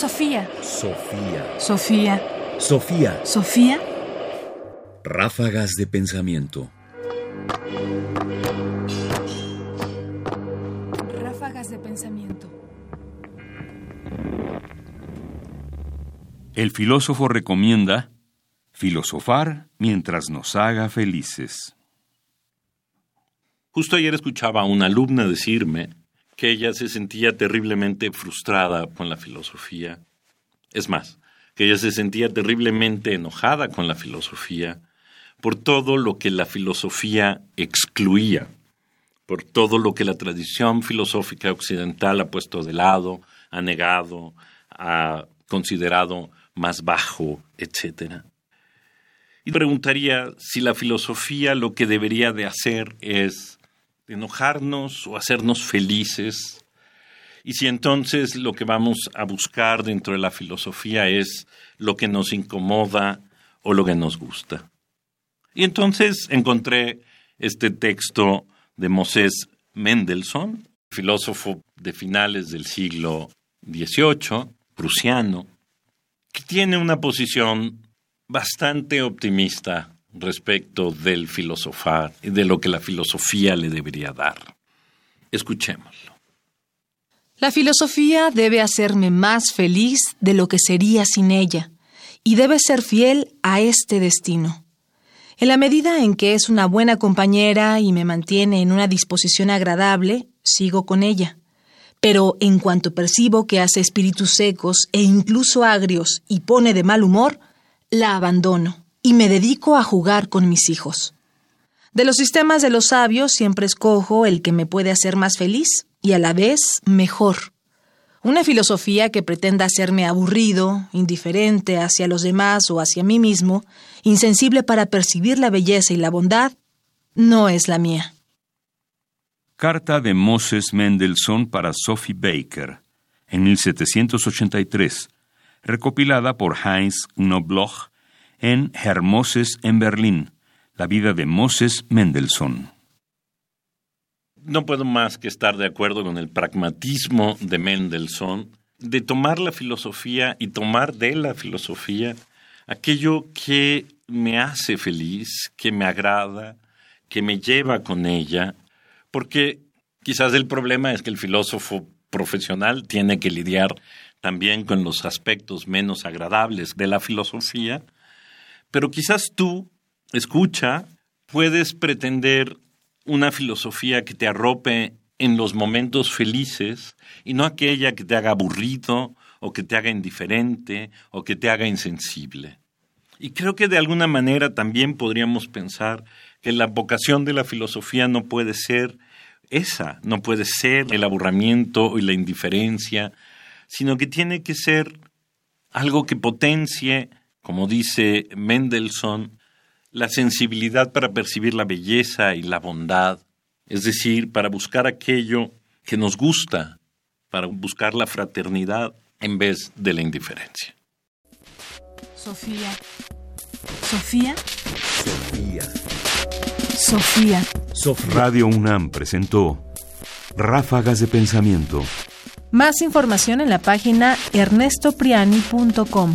Sofía. Sofía. Sofía. Sofía. Sofía. Ráfagas de pensamiento. Ráfagas de pensamiento. El filósofo recomienda filosofar mientras nos haga felices. Justo ayer escuchaba a una alumna decirme que ella se sentía terriblemente frustrada con la filosofía. Es más, que ella se sentía terriblemente enojada con la filosofía por todo lo que la filosofía excluía, por todo lo que la tradición filosófica occidental ha puesto de lado, ha negado, ha considerado más bajo, etc. Y preguntaría si la filosofía lo que debería de hacer es enojarnos o hacernos felices, y si entonces lo que vamos a buscar dentro de la filosofía es lo que nos incomoda o lo que nos gusta. Y entonces encontré este texto de Moses Mendelssohn, filósofo de finales del siglo XVIII, prusiano, que tiene una posición bastante optimista respecto del filosofar y de lo que la filosofía le debería dar. Escuchémoslo. La filosofía debe hacerme más feliz de lo que sería sin ella, y debe ser fiel a este destino. En la medida en que es una buena compañera y me mantiene en una disposición agradable, sigo con ella. Pero en cuanto percibo que hace espíritus secos e incluso agrios y pone de mal humor, la abandono y me dedico a jugar con mis hijos. De los sistemas de los sabios siempre escojo el que me puede hacer más feliz y a la vez mejor. Una filosofía que pretenda hacerme aburrido, indiferente hacia los demás o hacia mí mismo, insensible para percibir la belleza y la bondad, no es la mía. Carta de Moses Mendelssohn para Sophie Baker, en 1783, recopilada por Heinz Knobloch en Hermoses en Berlín, la vida de Moses Mendelssohn. No puedo más que estar de acuerdo con el pragmatismo de Mendelssohn de tomar la filosofía y tomar de la filosofía aquello que me hace feliz, que me agrada, que me lleva con ella, porque quizás el problema es que el filósofo profesional tiene que lidiar también con los aspectos menos agradables de la filosofía, pero quizás tú, escucha, puedes pretender una filosofía que te arrope en los momentos felices y no aquella que te haga aburrido o que te haga indiferente o que te haga insensible. Y creo que de alguna manera también podríamos pensar que la vocación de la filosofía no puede ser esa, no puede ser el aburrimiento y la indiferencia, sino que tiene que ser algo que potencie, como dice Mendelssohn, la sensibilidad para percibir la belleza y la bondad, es decir, para buscar aquello que nos gusta, para buscar la fraternidad en vez de la indiferencia. Sofía. Sofía. Sofía. Sofía. Radio UNAM presentó Ráfagas de Pensamiento. Más información en la página ernestopriani.com.